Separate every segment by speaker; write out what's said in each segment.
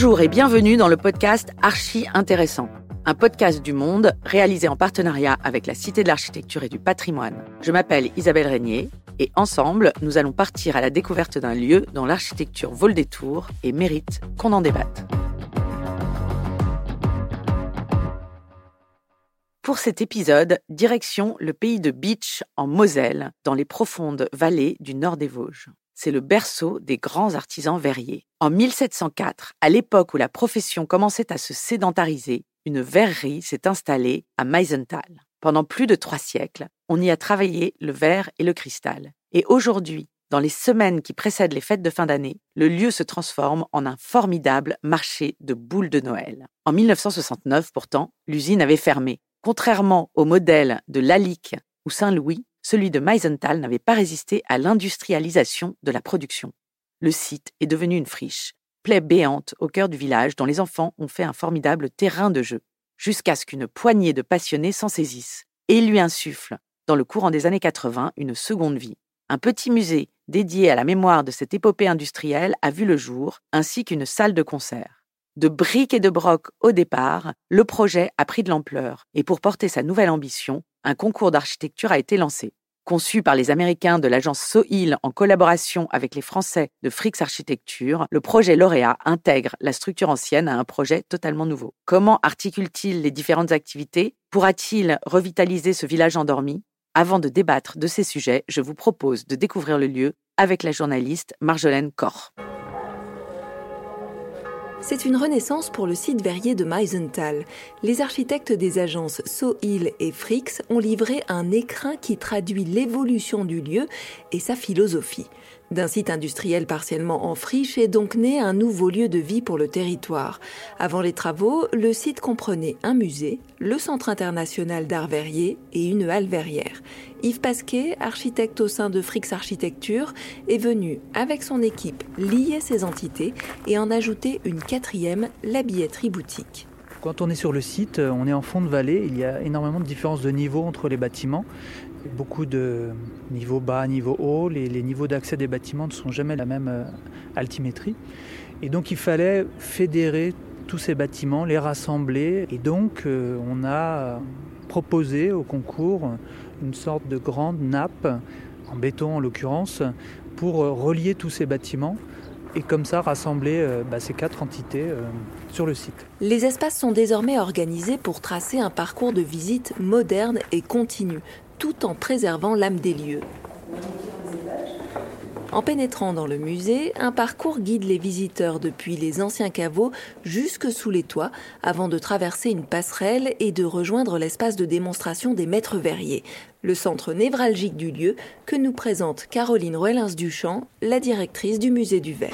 Speaker 1: Bonjour et bienvenue dans le podcast Archi Intéressant, un podcast du Monde réalisé en partenariat avec la Cité de l'Architecture et du Patrimoine. Je m'appelle Isabelle Régnier et ensemble, nous allons partir à la découverte d'un lieu dont l'architecture vole des tours et mérite qu'on en débatte. Pour cet épisode, direction le pays de Beach en Moselle, dans les profondes vallées du nord des Vosges c'est le berceau des grands artisans verriers. En 1704, à l'époque où la profession commençait à se sédentariser, une verrerie s'est installée à Meisenthal. Pendant plus de trois siècles, on y a travaillé le verre et le cristal. Et aujourd'hui, dans les semaines qui précèdent les fêtes de fin d'année, le lieu se transforme en un formidable marché de boules de Noël. En 1969, pourtant, l'usine avait fermé. Contrairement au modèle de Lalique ou Saint-Louis, celui de Meisenthal n'avait pas résisté à l'industrialisation de la production. Le site est devenu une friche, plaie béante au cœur du village dont les enfants ont fait un formidable terrain de jeu, jusqu'à ce qu'une poignée de passionnés s'en saisissent et lui insufflent, dans le courant des années 80, une seconde vie. Un petit musée dédié à la mémoire de cette épopée industrielle a vu le jour, ainsi qu'une salle de concert. De briques et de broc au départ, le projet a pris de l'ampleur, et pour porter sa nouvelle ambition, un concours d'architecture a été lancé. Conçu par les Américains de l'agence Soil en collaboration avec les Français de Frix Architecture, le projet lauréat intègre la structure ancienne à un projet totalement nouveau. Comment articule-t-il les différentes activités? Pourra-t-il revitaliser ce village endormi? Avant de débattre de ces sujets, je vous propose de découvrir le lieu avec la journaliste Marjolaine Corr.
Speaker 2: C'est une renaissance pour le site verrier de Meisenthal. Les architectes des agences Soil et Frix ont livré un écrin qui traduit l'évolution du lieu et sa philosophie. D'un site industriel partiellement en friche est donc né un nouveau lieu de vie pour le territoire. Avant les travaux, le site comprenait un musée, le Centre international d'art verrier et une halle verrière. Yves Pasquet, architecte au sein de Frix Architecture, est venu avec son équipe lier ces entités et en ajouter une quatrième, la billetterie boutique.
Speaker 3: Quand on est sur le site, on est en fond de vallée, il y a énormément de différences de niveau entre les bâtiments beaucoup de niveaux bas, niveaux hauts. Les, niveaux d'accès des bâtiments ne sont jamais la même euh, altimétrie. Et donc il fallait fédérer tous ces bâtiments, les rassembler. Et donc euh, on a proposé au concours une sorte de grande nappe, en béton en l'occurrence, pour euh, relier tous ces bâtiments et comme ça rassembler bah, ces quatre entités sur le site.
Speaker 2: Les espaces sont désormais organisés pour tracer un parcours de visite moderne et continu, tout en préservant l'âme des lieux. En pénétrant dans le musée, un parcours guide les visiteurs depuis les anciens caveaux jusque sous les toits avant de traverser une passerelle et de rejoindre l'espace de démonstration des maîtres verriers, le centre névralgique du lieu que nous présente Caroline Roellins-Duchamp, la directrice du musée du verre.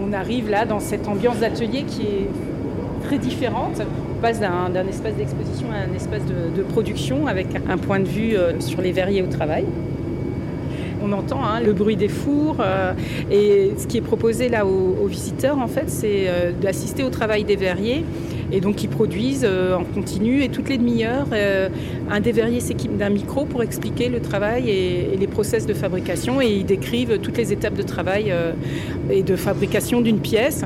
Speaker 4: On arrive là dans cette ambiance d'atelier qui est très différente d'un espace d'exposition à un espace de, production avec un point de vue euh, sur les verriers au travail. On entend hein, le bruit des fours euh, et ce qui est proposé là aux, visiteurs en fait c'est euh, d'assister au travail des verriers et donc ils produisent en continu et toutes les demi-heures un des verriers s'équipe d'un micro pour expliquer le travail et, les process de fabrication. Et ils décrivent toutes les étapes de travail et de fabrication d'une pièce.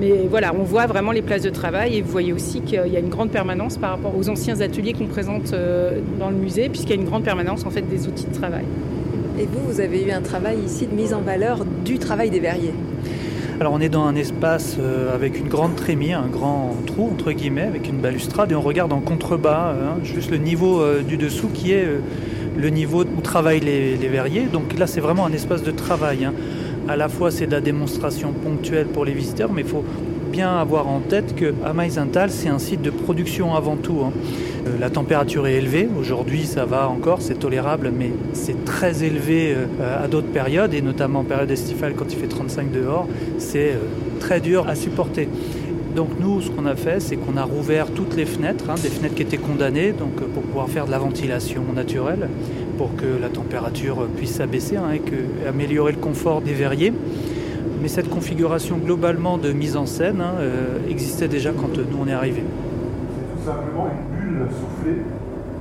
Speaker 4: Mais voilà, on voit vraiment les places de travail et vous voyez aussi qu'il y a une grande permanence par rapport aux anciens ateliers qu'on présente euh, dans le musée, puisqu'il y a une grande permanence en fait des outils de travail.
Speaker 2: Et vous, vous avez eu un travail ici de mise en valeur du travail des verriers
Speaker 3: alors on est dans un espace euh, avec une grande trémie, un grand trou entre guillemets, avec une balustrade et on regarde en contrebas hein, juste le niveau euh, du dessous qui est le niveau où travaillent les, verriers. Donc là c'est vraiment un espace de travail. Hein à la fois c'est de la démonstration ponctuelle pour les visiteurs, mais il faut bien avoir en tête que Meisenthal, c'est un site de production avant tout. Hein. Euh, la température est élevée, aujourd'hui ça va encore, c'est tolérable, mais c'est très élevé euh, à d'autres périodes, et notamment en période estivale quand il fait 35 dehors, c'est euh, très dur à supporter. Donc nous, ce qu'on a fait, c'est qu'on a rouvert toutes les fenêtres, hein, des fenêtres qui étaient condamnées, donc pour pouvoir faire de la ventilation naturelle pour que la température puisse s'abaisser hein, et, améliorer le confort des verriers. Mais cette configuration globalement de mise en scène hein, euh, existait déjà quand nous on est arrivé.
Speaker 5: C'est tout simplement une bulle soufflée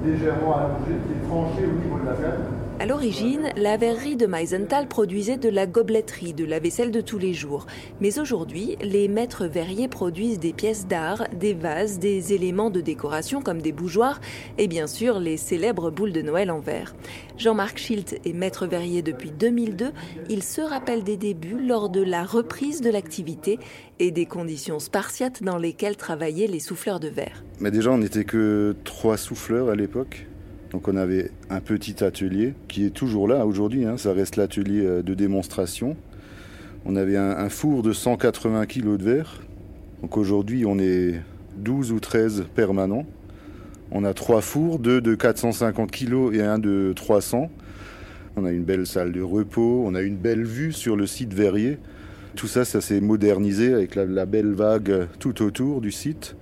Speaker 5: légèrement allongée qui est tranché au niveau de la verre.
Speaker 2: À l'origine, la verrerie de Meisenthal produisait de la gobeletterie, de la vaisselle de tous les jours. Mais aujourd'hui, les maîtres verriers produisent des pièces d'art, des vases, des éléments de décoration comme des bougeoirs et bien sûr les célèbres boules de Noël en verre. Jean-Marc Schilt est maître verrier depuis 2002. Il se rappelle des débuts lors de la reprise de l'activité et des conditions spartiates dans lesquelles travaillaient les souffleurs de verre.
Speaker 6: Mais déjà, on n'était que trois souffleurs à l'époque. Donc on avait un petit atelier qui est toujours là aujourd'hui, hein. ça reste l'atelier euh, de démonstration. On avait un, four de 180 kg de verre. Donc aujourd'hui on est 12 ou 13 permanents. On a trois fours, deux de 450 kg et un de 300. On a une belle salle de repos, on a une belle vue sur le site verrier. Tout ça, ça s'est modernisé avec la belle vague tout autour du site.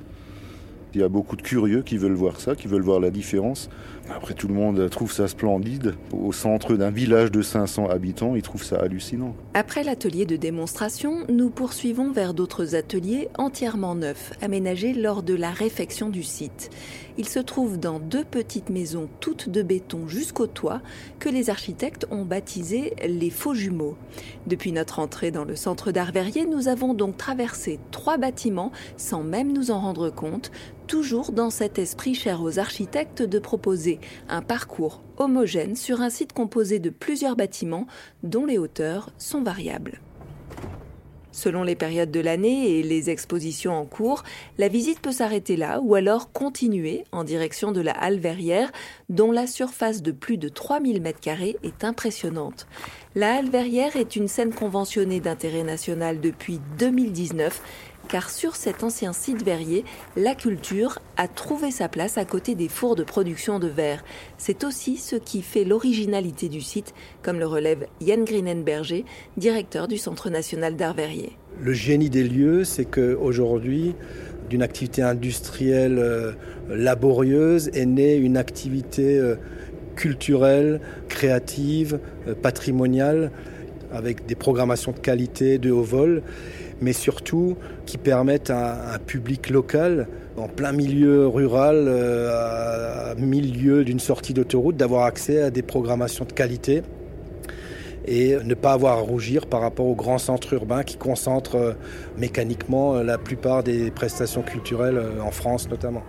Speaker 6: Il y a beaucoup de curieux qui veulent voir ça, qui veulent voir la différence. Après, tout le monde trouve ça splendide. Au centre d'un village de 500 habitants, ils trouvent ça hallucinant.
Speaker 2: Après l'atelier de démonstration, nous poursuivons vers d'autres ateliers entièrement neufs, aménagés lors de la réfection du site. Ils se trouvent dans deux petites maisons toutes de béton jusqu'au toit que les architectes ont baptisées les faux jumeaux. Depuis notre entrée dans le centre d'art verrier, nous avons donc traversé trois bâtiments sans même nous en rendre compte, toujours dans cet esprit cher aux architectes de proposer un parcours homogène sur un site composé de plusieurs bâtiments dont les hauteurs sont variables. Selon les périodes de l'année et les expositions en cours, la visite peut s'arrêter là ou alors continuer en direction de la halle verrière dont la surface de plus de 3000 m2 est impressionnante. La halle verrière est une scène conventionnée d'intérêt national depuis 2019 car sur cet ancien site verrier, la culture a trouvé sa place à côté des fours de production de verre. C'est aussi ce qui fait l'originalité du site, comme le relève Yann Grinenberger, directeur du Centre national d'art verrier.
Speaker 7: Le génie des lieux, c'est qu'aujourd'hui, d'une activité industrielle euh, laborieuse est née une activité euh, culturelle, créative, euh, patrimoniale, avec des programmations de qualité, de haut vol mais surtout qui permettent à un public local, en plein milieu rural, euh, à milieu d'une sortie d'autoroute, d'avoir accès à des programmations de qualité et ne pas avoir à rougir par rapport aux grands centres urbains qui concentrent euh, mécaniquement euh, la plupart des prestations culturelles en France notamment.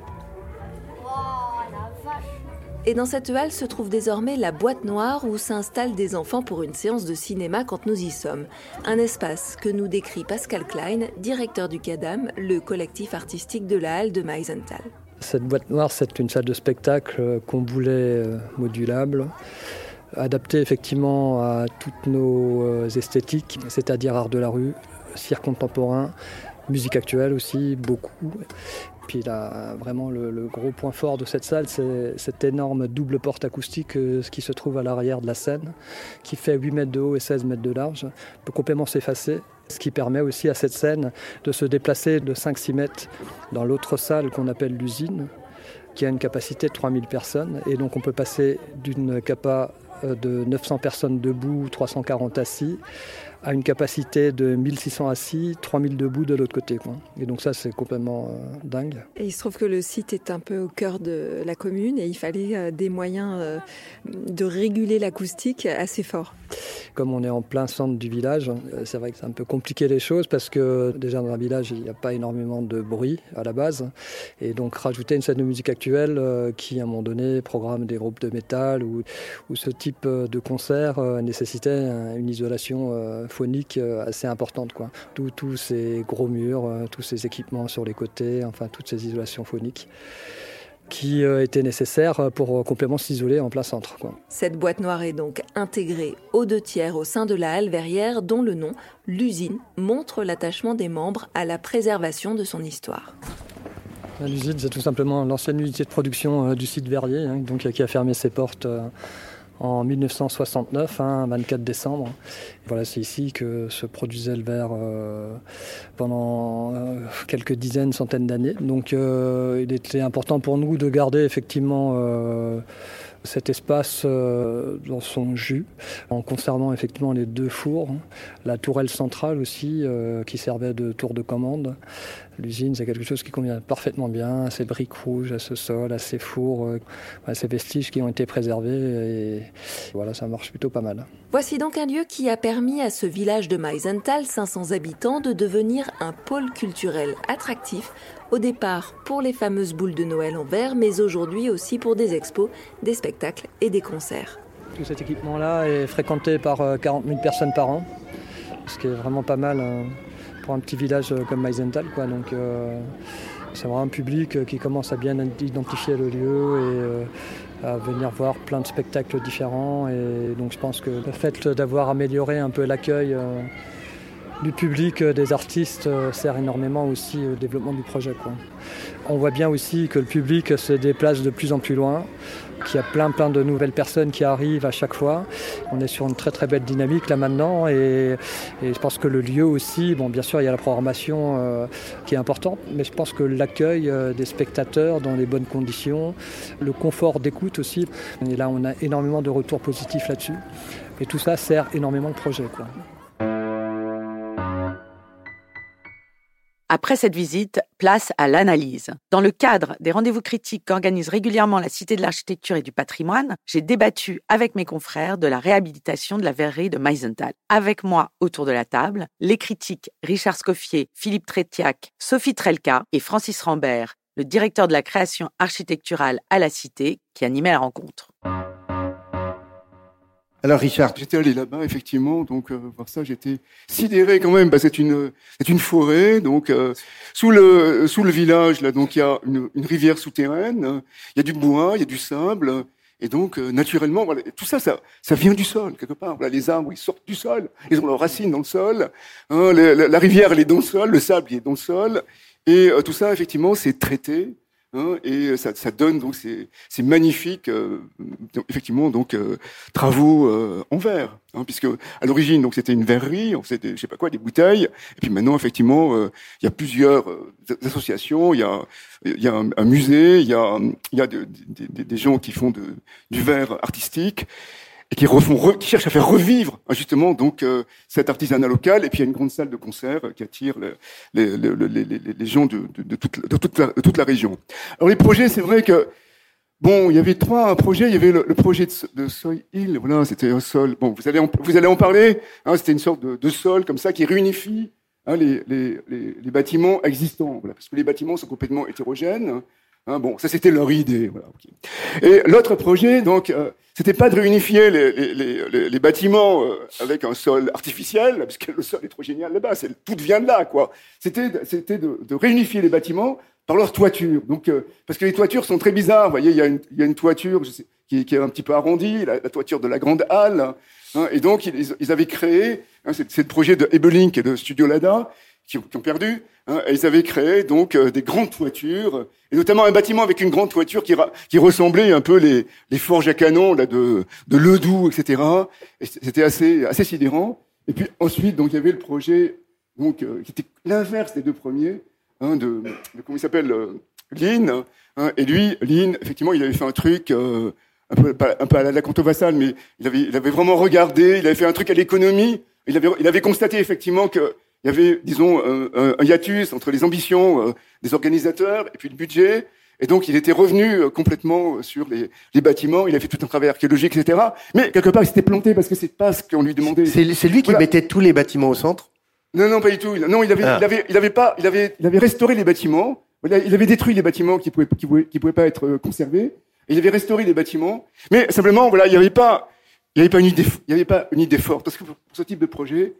Speaker 2: Et dans cette halle se trouve désormais la boîte noire où s'installent des enfants pour une séance de cinéma quand nous y sommes. Un espace que nous décrit Pascal Klein, directeur du CADAM, le collectif artistique de la halle de Meisenthal.
Speaker 8: Cette boîte noire, c'est une salle de spectacle qu'on voulait euh, modulable adaptée effectivement à toutes nos euh, esthétiques, c'est-à-dire art de la rue, cirque contemporain, musique actuelle aussi, beaucoup. Puis là, vraiment, le, gros point fort de cette salle, c'est cette énorme double porte acoustique euh, qui se trouve à l'arrière de la scène, qui fait 8 mètres de haut et 16 mètres de large, peut complètement s'effacer. Ce qui permet aussi à cette scène de se déplacer de 5-6 mètres dans l'autre salle qu'on appelle l'usine, qui a une capacité de 3000 personnes. Et donc on peut passer d'une capa euh, de 900 personnes debout, 340 assis, à une capacité de 1600 assis, 3000 debout de l'autre côté. Et donc ça, c'est complètement euh, dingue.
Speaker 2: Il se trouve que le site est un peu au cœur de la commune et il fallait euh, des moyens euh, de réguler l'acoustique assez fort.
Speaker 8: Comme on est en plein centre du village, c'est vrai que c'est un peu compliqué les choses parce que déjà dans un village, il n'y a pas énormément de bruit à la base. Et donc rajouter une scène de musique actuelle qui, à un moment donné, programme des groupes de métal ou, ce type de concert nécessitait une isolation phonique euh, assez importante. Quoi. Tous ces gros murs, euh, tous ces équipements sur les côtés, enfin toutes ces isolations phoniques qui euh, étaient nécessaires pour complètement s'isoler en plein centre.
Speaker 2: Cette boîte noire est donc intégrée aux deux tiers au sein de la halle verrière dont le nom, l'usine, montre l'attachement des membres à la préservation de son histoire.
Speaker 8: L'usine, c'est tout simplement l'ancienne unité de production du site verrier, hein, donc, qui a fermé ses portes en 1969, hein, 24 décembre. Voilà, c'est ici que se produisait le verre euh, pendant euh, quelques dizaines, centaines d'années. Donc euh, il était important pour nous de garder effectivement cet espace euh, dans son jus, en conservant effectivement les deux fours, la tourelle centrale aussi, euh, qui servait de tour de commande. L'usine, c'est quelque chose qui convient parfaitement bien à ces briques rouges, à ce sol, à ces fours, euh, à ces vestiges qui ont été préservés. Et voilà, ça marche plutôt pas mal.
Speaker 2: Voici donc un lieu qui a permis à ce village de Meisenthal, 500 habitants, de devenir un pôle culturel attractif au départ pour les fameuses boules de Noël en verre, mais aujourd'hui aussi pour des expos, des spectacles et des concerts.
Speaker 8: Tout cet équipement-là est fréquenté par 40 euh, 000 personnes par an, ce qui est vraiment pas mal hein, pour un petit village euh, comme. Donc, euh, c'est vraiment un public qui commence à bien identifier le lieu et à venir voir plein de spectacles différents. Et donc je pense que le fait d'avoir amélioré un peu l'accueil du public, euh, des artistes, euh, sert énormément aussi au développement du projet. On voit bien aussi que le public se déplace de plus en plus loin, qu'il y a plein plein de nouvelles personnes qui arrivent à chaque fois. On est sur une très très belle dynamique là maintenant et, je pense que le lieu aussi, bien sûr il y a la programmation euh, qui est importante, mais je pense que l'accueil des spectateurs dans les bonnes conditions, le confort d'écoute aussi, là on a énormément de retours positifs là-dessus. Et tout ça sert énormément le projet.
Speaker 1: Après cette visite, place à l'analyse. Dans le cadre des rendez-vous critiques qu'organise régulièrement la Cité de l'Architecture et du Patrimoine, j'ai débattu avec mes confrères de la réhabilitation de la verrerie de Meisenthal. Avec moi, autour de la table, les critiques Richard Scoffier, Philippe Trétiac, Sophie Trelka et Francis Rambert, le directeur de la création architecturale à la Cité, qui animait la rencontre.
Speaker 5: Alors Richard, j'étais allé là-bas effectivement, donc euh, voir ça, j'étais sidéré quand même. Bah, c'est une c'est une forêt, donc euh, sous le sous le village là, donc il y a une, une, rivière souterraine, il y a du bois, il y a du sable, et donc euh, naturellement, voilà, tout ça, ça ça vient du sol quelque part. Voilà, les arbres ils sortent du sol, ils ont leurs racines dans le sol. Hein, la, la, rivière elle est dans le sol, le sable il est dans le sol, et tout ça effectivement c'est traité. Hein, et ça, ça, donne donc ces, ces magnifiques, euh, effectivement, donc euh, travaux euh, en verre, hein, puisque à l'origine donc c'était une verrerie, on faisait des, je sais pas quoi, des bouteilles, et puis maintenant effectivement il y a plusieurs associations, il y a y a un, musée, il y a y a de, des gens qui font de, du verre artistique, et qui, refont, qui cherchent à faire revivre hein, justement donc euh, cet artisanat local. Et puis il y a une grande salle de concert qui attire les, les, les, les gens de, de, toute, la, de toute la région. Alors les projets, c'est vrai que Bon, il y avait trois projets. Il y avait le, projet de, de Soy Hill. Voilà, c'était un sol. Bon, vous allez en, vous allez en parler. Hein, c'était une sorte de, de, sol comme ça qui réunifie hein, les, les, les, les, bâtiments existants. Voilà, parce que les bâtiments sont complètement hétérogènes. Hein, bon, ça c'était leur idée. Et l'autre projet, donc, euh, c'était pas de réunifier les, bâtiments euh, avec un sol artificiel, parce que le sol est trop génial là-bas. Tout vient de là, quoi. C'était, de, de, réunifier les bâtiments par leur toiture. Donc, euh, parce que les toitures sont très bizarres. Vous voyez, il y a une, toiture qui, est un petit peu arrondie, la, toiture de la grande halle. Hein, et donc, ils, ils, avaient créé, hein, c'est, le projet de Ebelink et de Studio Lada, qui, qui ont perdu. Hein, ils avaient créé donc euh, des grandes toitures, et notamment un bâtiment avec une grande toiture qui, qui ressemblait un peu les, les forges à canon là de, de Ledoux, etc. Et c'était assez, assez sidérant. Et puis ensuite, donc il y avait le projet donc euh, qui était l'inverse des deux premiers, hein, de, de, comment il s'appelle, euh, Lynn. Hein, et lui, Lynn, effectivement, il avait fait un truc. Euh, un peu, un peu à la Canto Vassal, mais il avait, il avait vraiment regardé, il avait fait un truc à l'économie, il avait, il avait constaté effectivement que il y avait, disons, un, un hiatus entre les ambitions euh, des organisateurs et puis le budget. Et donc, il était revenu euh, complètement sur les, les, bâtiments. Il a fait tout un travail archéologique, etc. Mais quelque part, il s'était planté parce que c'est pas ce qu'on lui demandait.
Speaker 9: C'est lui qui mettait tous les bâtiments au centre?
Speaker 5: Non, non, pas du tout. Non, il avait, ah. il avait, il avait pas, il avait, il avait restauré les bâtiments. Il avait détruit les bâtiments qui pouvaient, qui pouvaient, qui pouvaient pas être euh, conservés. Et il avait restauré les bâtiments. Mais simplement, voilà, il n'y avait pas, il n'y avait pas une idée, il y avait pas une idée forte. Parce que pour ce type de projet,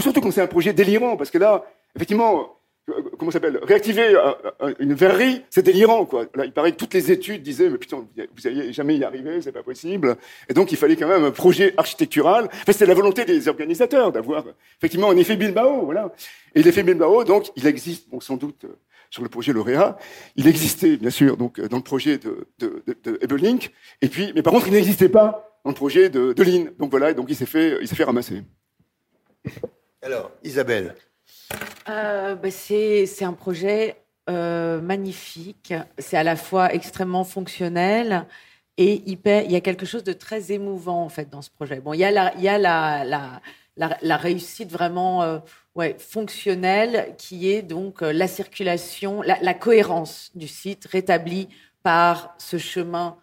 Speaker 5: surtout quand c'est un projet délirant, parce que là, effectivement, euh, comment s'appelle Réactiver une verrerie, c'est délirant, quoi. Là, il paraît que toutes les études disaient, mais putain, vous n'allez jamais y arriver, c'est pas possible. Et donc, il fallait quand même un projet architectural. Enfin, c'était la volonté des organisateurs d'avoir effectivement un effet Bilbao, voilà. Et l'effet Bilbao, donc, il existe, sans doute, euh, sur le projet lauréat. Il existait, bien sûr, donc, euh, dans le projet de, de, Ebelink. Et puis, mais par contre, il n'existait pas dans le projet de, de Lynn. Donc voilà, donc il s'est fait, il s'est fait ramasser.
Speaker 9: Alors, Isabelle.
Speaker 1: Euh, bah c'est un projet euh, magnifique. C'est à la fois extrêmement fonctionnel et il y a quelque chose de très émouvant en fait dans ce projet. Bon, il y a la, il y a la, réussite vraiment euh, fonctionnelle qui est donc la circulation, la, cohérence du site rétablie par ce chemin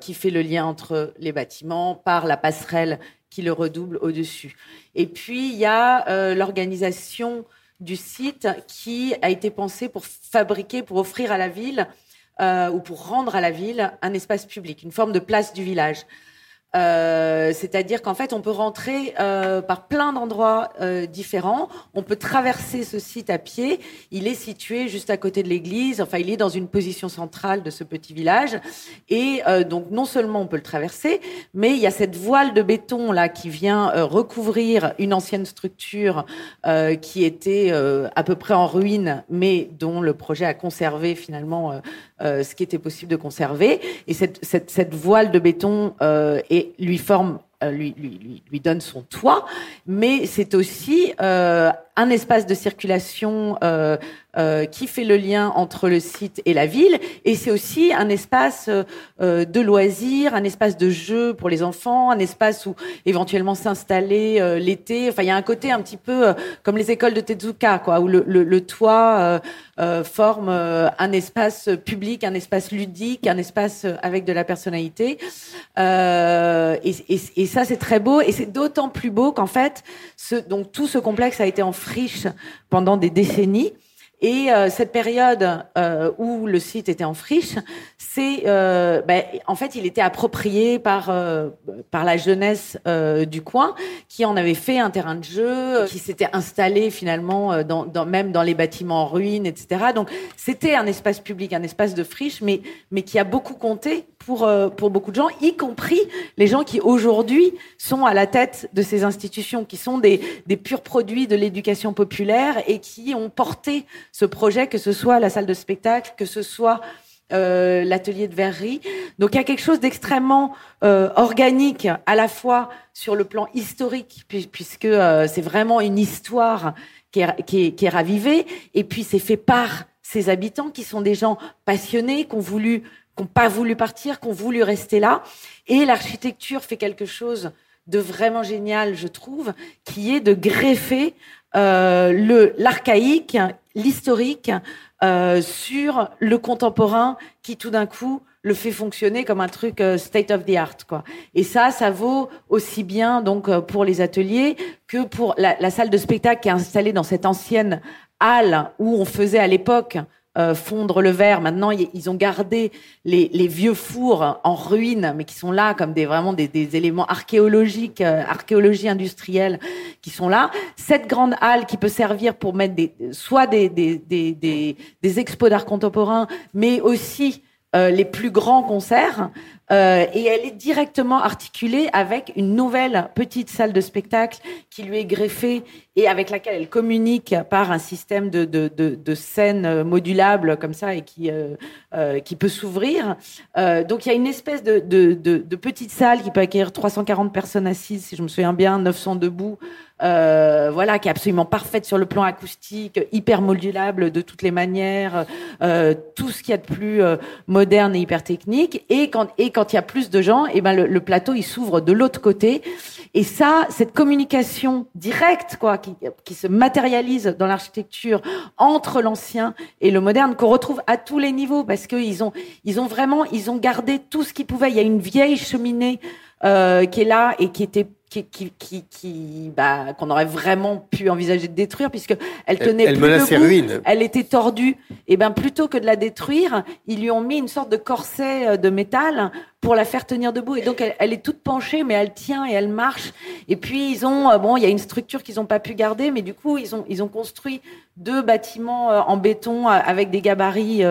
Speaker 1: qui fait le lien entre les bâtiments, par la passerelle qui le redouble au-dessus. Et puis il y a euh, l'organisation du site qui a été pensée pour fabriquer, pour offrir à la ville euh, ou pour rendre à la ville un espace public, une forme de place du village. Euh, c'est-à-dire qu'en fait, on peut rentrer euh, par plein d'endroits euh, différents. On peut traverser ce site à pied. Il est situé juste à côté de l'église. Enfin, il est dans une position centrale de ce petit village. Et donc, non seulement on peut le traverser, mais il y a cette voile de béton là qui vient recouvrir une ancienne structure qui était à peu près en ruine, mais dont le projet a conservé finalement ce qui était possible de conserver. Et cette, voile de béton est lui forme, euh, lui, lui, lui, donne son toit, mais c'est aussi euh, un espace de circulation euh, euh, qui fait le lien entre le site et la ville, et c'est aussi un espace euh, de loisirs, un espace de jeu pour les enfants, un espace où éventuellement s'installer euh, l'été. Enfin, il y a un côté un petit peu euh, comme les écoles de Tezuka, quoi, où le, le, le toit forme un espace public, un espace ludique, un espace avec de la personnalité. Et, et, et, ça, c'est très beau, et c'est d'autant plus beau qu'en fait, ce, donc tout ce complexe a été en friche pendant des décennies. Et euh, cette période euh, où le site était en friche, c'est euh, ben, en fait il était approprié par euh, par la jeunesse euh, du coin qui en avait fait un terrain de jeu, qui s'était installé finalement dans, dans, même dans les bâtiments en ruine, etc. Donc c'était un espace public, un espace de friche, mais mais qui a beaucoup compté pour pour beaucoup de gens, y compris les gens qui aujourd'hui sont à la tête de ces institutions, qui sont des des purs produits de l'éducation populaire et qui ont porté ce projet, que ce soit la salle de spectacle, que ce soit euh, l'atelier de verrerie. Donc il y a quelque chose d'extrêmement euh, organique, à la fois sur le plan historique, puisque euh, c'est vraiment une histoire qui est, qui, est, qui est ravivée, et puis c'est fait par ces habitants qui sont des gens passionnés, qui ont voulu, qui n'ont pas voulu partir, qui ont voulu rester là. Et l'architecture fait quelque chose de vraiment génial, je trouve, qui est de greffer euh, l'archaïque, l'historique euh, sur le contemporain qui tout d'un coup le fait fonctionner comme un truc euh, state of the art quoi. Et ça, ça vaut aussi bien donc euh, pour les ateliers que pour la, la salle de spectacle qui est installée dans cette ancienne halle où on faisait à l'époque euh, fondre le verre. Maintenant, ils ont gardé les, vieux fours en ruine, mais qui sont là comme des vraiment des, éléments archéologiques, euh, archéologie industrielle, qui sont là. Cette grande halle qui peut servir pour mettre soit des, des, des, des expos d'art contemporain, mais aussi euh, les plus grands concerts. Et elle est directement articulée avec une nouvelle petite salle de spectacle qui lui est greffée et avec laquelle elle communique par un système de, de, de, de scènes modulables comme ça et qui, euh, euh, qui peut s'ouvrir. Euh, donc il y a une espèce de, de, de, petite salle qui peut accueillir 340 personnes assises, si je me souviens bien, 900 debout, euh, voilà, qui est absolument parfaite sur le plan acoustique, hyper modulable de toutes les manières, euh, tout ce qu'il y a de plus euh, moderne et hyper technique. Et quand et quand il y a plus de gens, et eh ben le, le plateau il s'ouvre de l'autre côté. Et ça, cette communication directe, quoi, qui, qui se matérialise dans l'architecture entre l'ancien et le moderne, qu'on retrouve à tous les niveaux, parce qu'ils ont ils ont vraiment ils ont gardé tout ce qu'ils pouvaient. Il y a une vieille cheminée euh, qui est là et qui était qui, qui, qui, qui bah, qu'on aurait vraiment pu envisager de détruire puisque elle tenait
Speaker 9: elle, elle
Speaker 1: plus
Speaker 9: ruines.
Speaker 1: Elle était tordue. Et ben plutôt que de la détruire, ils lui ont mis une sorte de corset euh, de métal pour la faire tenir debout. Et donc elle, est toute penchée, mais elle tient et elle marche. Et puis ils ont euh, bon, il y a une structure qu'ils n'ont pas pu garder, mais du coup ils ont ils ont construit deux bâtiments euh, en béton avec des gabarits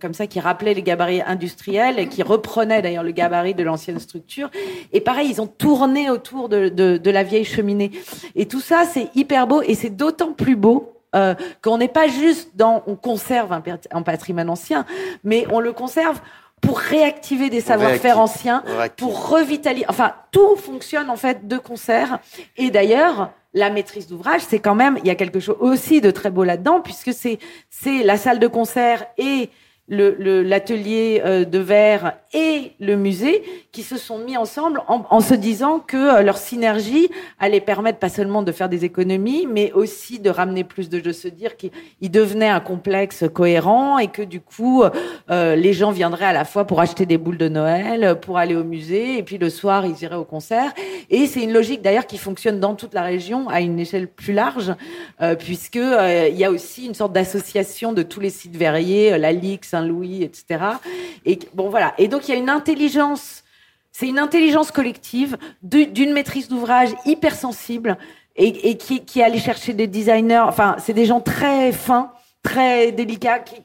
Speaker 1: comme ça qui rappelaient les gabarits industriels et qui reprenaient d'ailleurs le gabarit de l'ancienne structure. Et pareil, ils ont tourné autour de la vieille cheminée. Et tout ça, c'est hyper beau et c'est d'autant plus beau euh, qu'on n'est pas juste dans on conserve un, patrimoine ancien, mais on le conserve pour réactiver des savoir-faire anciens, pour revitaliser. Enfin, tout fonctionne en fait de concert. Et d'ailleurs, la maîtrise d'ouvrage, c'est quand même, il y a quelque chose aussi de très beau là-dedans, puisque c'est c'est la salle de concert et l'atelier euh, de verre et le musée qui se sont mis ensemble en, se disant que euh, leur synergie allait permettre pas seulement de faire des économies, mais aussi de ramener plus de, de se dire qu'il devenait un complexe cohérent et que du coup euh, les gens viendraient à la fois pour acheter des boules de Noël, pour aller au musée et puis le soir ils iraient au concert. Et c'est une logique d'ailleurs qui fonctionne dans toute la région à une échelle plus large, puisque il y a aussi une sorte d'association de tous les sites verriers, la Ligue, Saint-Louis, etc. Et bon voilà. Et donc il y a une intelligence, c'est une intelligence collective d'une maîtrise d'ouvrage hypersensible et, qui, qui allait chercher des designers. Enfin, c'est des gens très fins, très délicats qui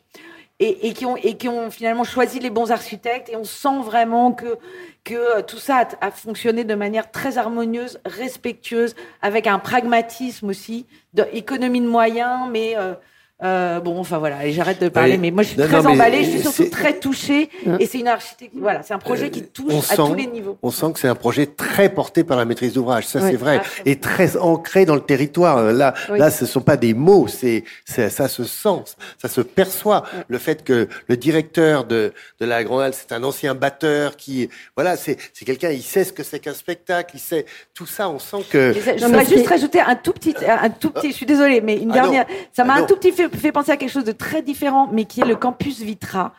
Speaker 1: et, qui ont et qui ont finalement choisi les bons architectes et on sent vraiment que que tout ça a, fonctionné de manière très harmonieuse, respectueuse, avec un pragmatisme aussi, d'économie de, de moyens, mais euh, euh, bon, enfin voilà, et j'arrête de parler, mais moi je suis très emballée, je suis surtout très touchée, et c'est une architecture, voilà, c'est un projet qui touche à tous les niveaux.
Speaker 9: On sent que c'est un projet très porté par la maîtrise d'ouvrage, ça c'est vrai, et très ancré dans le territoire. Là, là, ce sont pas des mots, c'est, ça se sent, ça se perçoit. Le fait que le directeur de de la Grand Halle, c'est un ancien batteur qui, voilà, c'est c'est quelqu'un, il sait ce que c'est qu'un spectacle, il sait tout ça. On sent que.
Speaker 1: Je voudrais juste rajouter un tout petit, un tout petit. Je suis désolée, mais une ah dernière. Ça m'a ah un tout petit fait fait penser à quelque chose de très différent, mais qui est le campus Vitra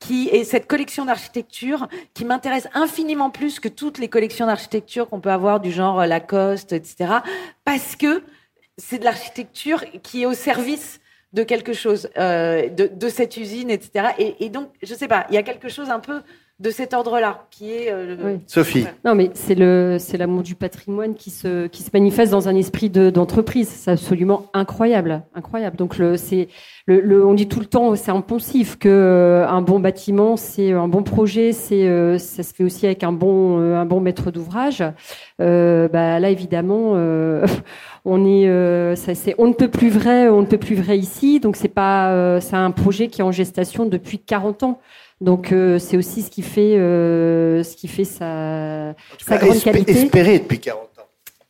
Speaker 1: qui est cette collection d'architecture qui m'intéresse infiniment plus que toutes les collections d'architecture qu'on peut avoir du genre Lacoste, etc. Parce que c'est de l'architecture qui est au service de quelque chose, euh, de, cette usine, etc. Et, et, donc, je sais pas, il y a quelque chose un peu de cet ordre-là, qui est
Speaker 9: euh, Sophie.
Speaker 10: Non, mais c'est le c'est l'amour du patrimoine qui se qui se manifeste dans un esprit de d'entreprise. C'est absolument incroyable, incroyable. Donc le c'est le, le, on dit tout le temps, c'est impensif que euh, un bon bâtiment, c'est un bon projet, c'est euh, ça se fait aussi avec un bon un bon maître d'ouvrage. bah là évidemment. on est, ça, c'est, on ne peut plus vrai, on ne peut plus vrai ici. Donc c'est pas, c'est un projet qui est en gestation depuis 40 ans. Donc euh, c'est aussi ce qui fait, euh, ce qui fait sa, sa grande qualité.
Speaker 9: Espéré depuis 40 ans.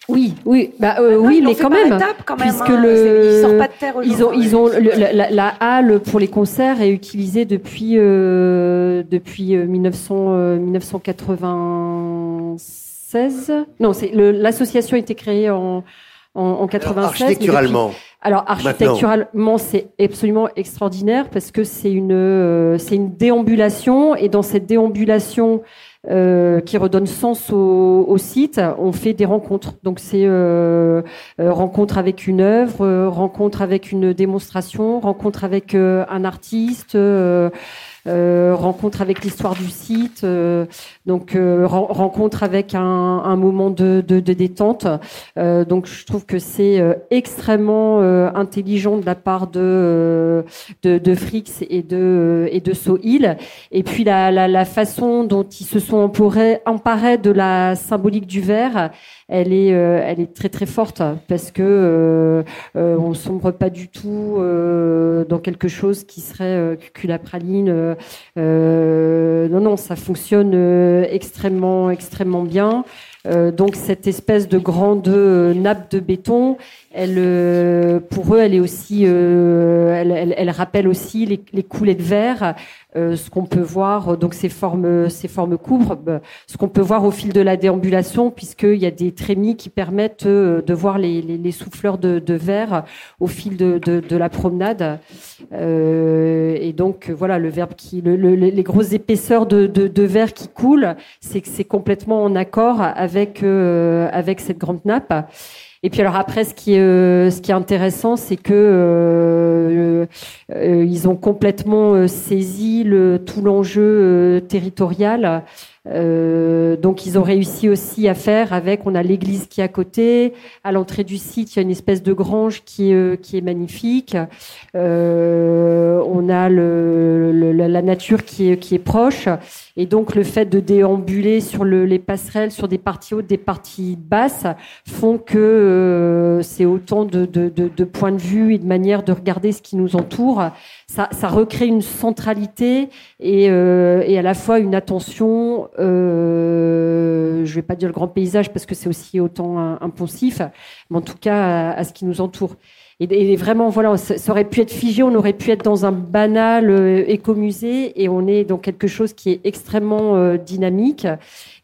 Speaker 10: Oui, oui, bah, euh, ah oui, mais quand même,
Speaker 1: quand même,
Speaker 10: puisque
Speaker 1: hein.
Speaker 10: le,
Speaker 1: ils pas de terre
Speaker 10: ils ont, ils ont le, la, la, halle pour les concerts est utilisée depuis euh, depuis 1900, 1996. Non, c'est l'association a été créée en en, en 96.
Speaker 9: architecturalement.
Speaker 10: Alors architecturalement, c'est absolument extraordinaire parce que c'est une euh, c'est une déambulation et dans cette déambulation euh, qui redonne sens au, au, site, on fait des rencontres. Donc c'est euh, euh rencontre avec une œuvre, rencontre avec une démonstration, rencontre avec un artiste. Euh, rencontre avec l'histoire du site, euh, donc euh, rencontre avec un, un moment de, de, de détente. donc je trouve que c'est extrêmement intelligent de la part de, de, de Frix et de, et de Soil. Et puis la, la, la façon dont ils se sont emparés, emparés de la symbolique du verre elle est, euh, elle est très très forte parce que euh, euh, on sombre pas du tout dans quelque chose qui serait cuculapraline. non non, ça fonctionne extrêmement extrêmement bien. Donc cette espèce de grande nappe de béton, elle, pour eux, elle est aussi, elle, elle, elle, rappelle aussi les, coulées de verre. Euh, ce qu'on peut voir, donc ces formes, ces formes courbes, ce qu'on peut voir au fil de la déambulation, puisqu'il y a des trémies qui permettent euh, de voir les, les, les souffleurs de, de, verre au fil de, de, de la promenade. Euh, et donc voilà, le verbe qui, le, les grosses épaisseurs de, de, verre qui coulent, c'est que c'est complètement en accord avec euh, avec cette grande nappe. Et puis alors après, ce qui est, euh, ce qui est intéressant, c'est que euh, euh, ils ont complètement saisi le, tout l'enjeu territorial euh, donc ils ont réussi aussi à faire avec, on a l'église qui est à côté, à l'entrée du site il y a une espèce de grange qui est, euh, qui est magnifique, euh, on a le, la nature qui est, qui est proche, et donc le fait de déambuler sur le, les passerelles, sur des parties hautes, des parties basses, font que euh, c'est autant de, de, de, de points de vue et de manière de regarder ce qui nous entoure ça, ça recrée une centralité et, euh, et à la fois une attention. Euh, je vais pas dire le grand paysage parce que c'est aussi autant un, poncif, mais en tout cas à, ce qui nous entoure. Et, vraiment, voilà, ça, aurait pu être figé, on aurait pu être dans un banal euh, écomusée, et on est dans quelque chose qui est extrêmement euh, dynamique.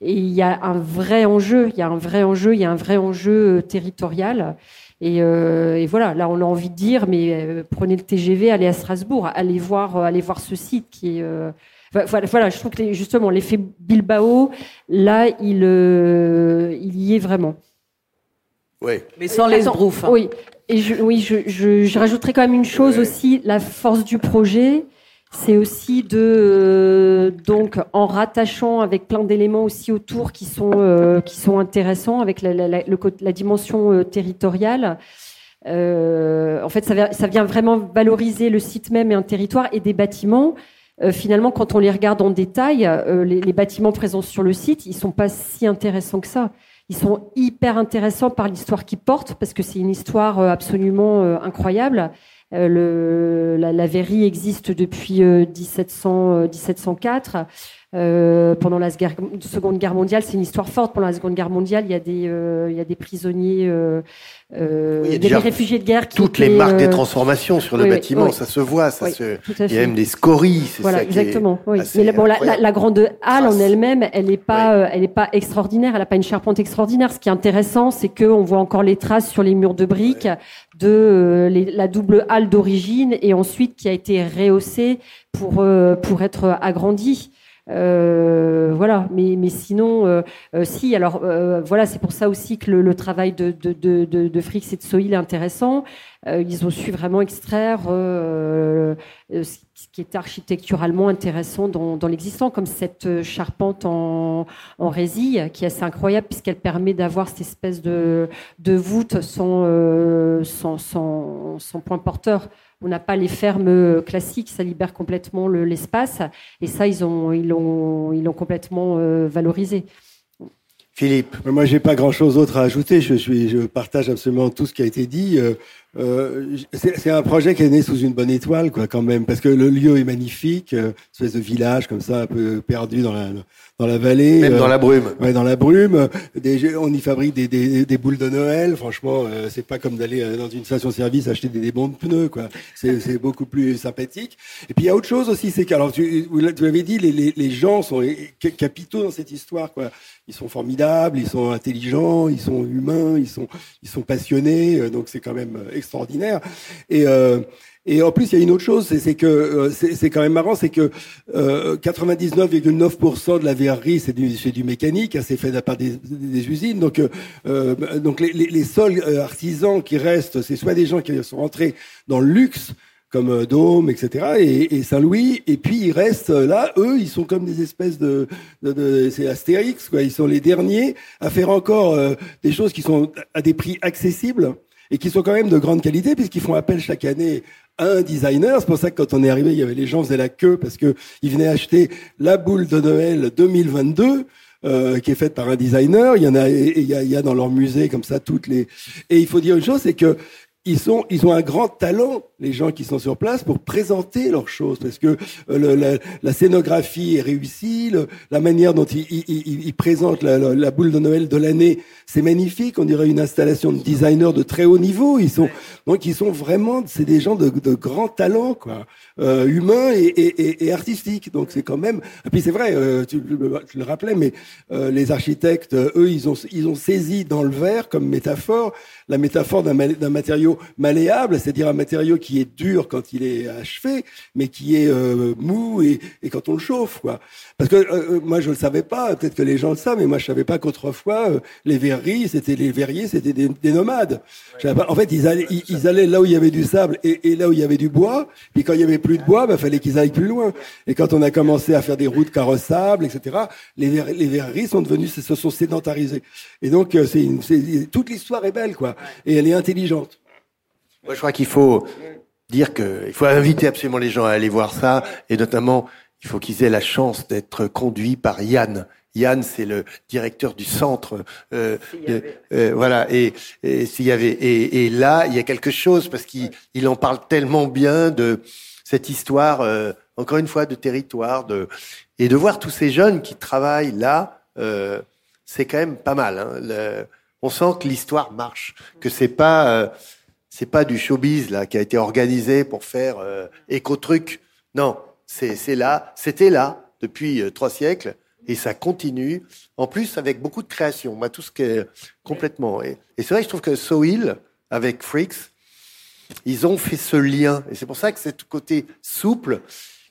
Speaker 10: Et il y a un vrai enjeu, il y a un vrai enjeu, il y a un vrai enjeu euh, territorial. Et, euh, et, voilà, là, on a envie de dire, mais euh, prenez le TGV, allez à Strasbourg, allez voir, euh, allez voir ce site qui est. Euh, voilà, voilà, je trouve que justement l'effet Bilbao, là, il, il y est vraiment.
Speaker 9: Oui.
Speaker 1: Mais sans les broufs.
Speaker 10: Hein. Oui. Et je, oui, je, je, je, rajouterais quand même une chose aussi, la force du projet c'est aussi de euh, donc en rattachant avec plein d'éléments aussi autour qui sont euh, qui sont intéressants avec la, la, la dimension euh, territoriale. en fait, ça, vient vraiment valoriser le site même et un territoire et des bâtiments. finalement, quand on les regarde en détail, les, les, bâtiments présents sur le site, ils sont pas si intéressants que ça. Ils sont hyper intéressants par l'histoire qu'ils portent parce que c'est une histoire absolument incroyable. Euh, le, la, la, verrie existe depuis 1700, euh, 1704. Euh, pendant la Seconde Guerre mondiale, c'est une histoire forte. Pendant la Seconde Guerre mondiale, il y a des, euh, il y a des prisonniers, euh, il y a, des réfugiés de guerre.
Speaker 9: Qui toutes les marques des transformations sur le bâtiment, ça se voit. Ça se... Il y a même des scories.
Speaker 10: Voilà, exactement. Oui. Mais bon, la, la, grande halle en elle-même, elle n'est pas, elle est pas extraordinaire. Elle n'a pas une charpente extraordinaire. Ce qui est intéressant, c'est qu'on voit encore les traces sur les murs de briques de la double halle d'origine et ensuite qui a été rehaussée pour pour être agrandie. Euh, voilà, mais, mais sinon, euh, euh, si. Alors voilà, c'est pour ça aussi que le, travail de, de, de, de, et de Soil est intéressant. ils ont su vraiment extraire ce qui est architecturalement intéressant dans, dans l'existant, comme cette charpente en, en résille, qui est assez incroyable puisqu'elle permet d'avoir cette espèce de, de voûte sans, sans, sans, sans point porteur. On n'a pas les fermes classiques, ça libère complètement l'espace. et ça, ils ont, ils l'ont, ils l'ont complètement euh, valorisé.
Speaker 9: Philippe.
Speaker 11: Moi, j'ai pas grand-chose d'autre à ajouter. Je, suis, je partage absolument tout ce qui a été dit. Euh, euh, c'est un projet qui est né sous une bonne étoile, quoi, quand même, parce que le lieu est magnifique, euh, espèce de village comme ça, un peu perdu dans la dans la vallée,
Speaker 9: même dans la brume.
Speaker 11: Ouais, dans la brume. Des, on y fabrique des, des, des boules de Noël. Franchement, euh, c'est pas comme d'aller dans une station-service acheter des, bons de pneus, quoi. C'est beaucoup plus sympathique. Et puis il y a autre chose aussi, c'est qu'alors tu, tu l'avais dit, les, les, les gens sont capitaux dans cette histoire, quoi. Ils sont formidables, ils sont intelligents, ils sont humains, ils sont ils sont passionnés. Donc c'est quand même extraordinaire. Et euh, et en plus, il y a une autre chose, c'est que euh, c'est quand même marrant, c'est que euh, 99,9% de la verrerie, c'est du, du mécanique, hein, c'est fait à part des, des, usines. Donc, euh, euh donc les, les, les, seuls euh, artisans qui restent, c'est soit des gens qui sont rentrés dans le luxe, comme Dôme, etc. Et, Saint-Louis. Et puis ils restent là, eux, ils sont comme des espèces de c'est Astérix, quoi. Ils sont les derniers à faire encore des choses qui sont à des prix accessibles et qui sont quand même de grande qualité puisqu'ils font appel chaque année à un designer. C'est pour ça que quand on est arrivé, il y avait les gens faisaient la queue parce que ils venaient acheter la boule de Noël 2022. Euh, qui est faite par un designer. Il y en a, il y a, il y a dans leur musée comme ça toutes les. Et il faut dire une chose, c'est que ils sont, ils ont un grand talent, les gens qui sont sur place, pour présenter leurs choses, parce que euh, la, la, scénographie est réussie, le, la manière dont ils, ils, ils présentent la, la, boule de Noël de l'année, c'est magnifique. On dirait une installation de designers de très haut niveau. Ils sont donc ils sont vraiment, c'est des gens de, de grand talent, quoi, euh, humains et, et, et, artistiques. Donc c'est quand même. Et puis c'est vrai, euh, tu, tu, le rappelais, mais euh, les architectes, eux, ils ont ils ont saisi dans le verre comme métaphore la métaphore d'un matériau malléable, c'est-à-dire un matériau qui est dur quand il est achevé, mais qui est euh, mou et, et, quand on le chauffe, quoi. Parce que euh, euh, moi je le savais pas, peut-être que les gens le savent, mais moi je savais pas qu'autrefois les verreries, c'était les verriers, c'était des, des, nomades. Pas, en fait, ils allaient, ils, allaient là où il y avait du sable et, là où il y avait du bois. Puis quand il y avait plus de bois, bah fallait qu'ils aillent plus loin. Et quand on a commencé à faire des routes carrossables, etc., les, les verreries sont devenues, se sont sédentarisées. Et donc c'est toute l'histoire est belle, quoi et elle est intelligente.
Speaker 9: Moi, je crois qu'il faut dire qu'il faut inviter absolument les gens à aller voir ça, et notamment, il faut qu'ils aient la chance d'être conduits par Yann. Yann, c'est le directeur du centre. Euh, euh, voilà. Et, s'il y avait, et, et, là, il y a quelque chose parce qu'il il en parle tellement bien de cette histoire, euh, encore une fois, de territoire, de et de voir tous ces jeunes qui travaillent là, c'est quand même pas mal. Hein. Le, on sent que l'histoire marche, que c'est pas c'est pas du showbiz là qui a été organisé pour faire euh, éco-truc. Non, c'est là, c'était là depuis euh, trois siècles et ça continue. En plus, avec beaucoup de création. Tout ce qui est complètement. Et, c'est vrai, je trouve que Soil avec Freaks, ils ont fait ce lien. Et c'est pour ça que c'est côté souple,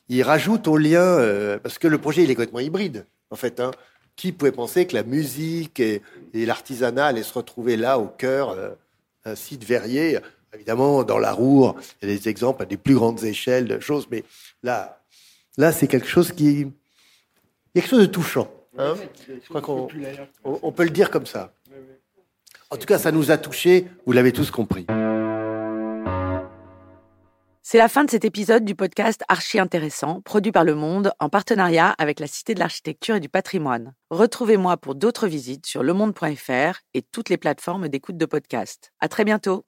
Speaker 9: ils rajoutent au lien, euh, parce que le projet, il est complètement hybride, en fait. Hein. Qui pouvait penser que la musique et, l'artisanat allaient se retrouver là, au cœur, euh, un site verrier? Évidemment, dans la Roure, il y a des exemples à des plus grandes échelles de choses, mais là, là, c'est quelque chose qui, il y a quelque chose de touchant. Hein. Je crois qu'on on, peut le dire comme ça. En tout cas, ça nous a touchés. Vous l'avez tous compris.
Speaker 1: C'est la fin de cet épisode du podcast Archi Intéressant, produit par Le Monde en partenariat avec la Cité de l'Architecture et du Patrimoine. Retrouvez-moi pour d'autres visites sur lemonde.fr et toutes les plateformes d'écoute de podcast. À très bientôt.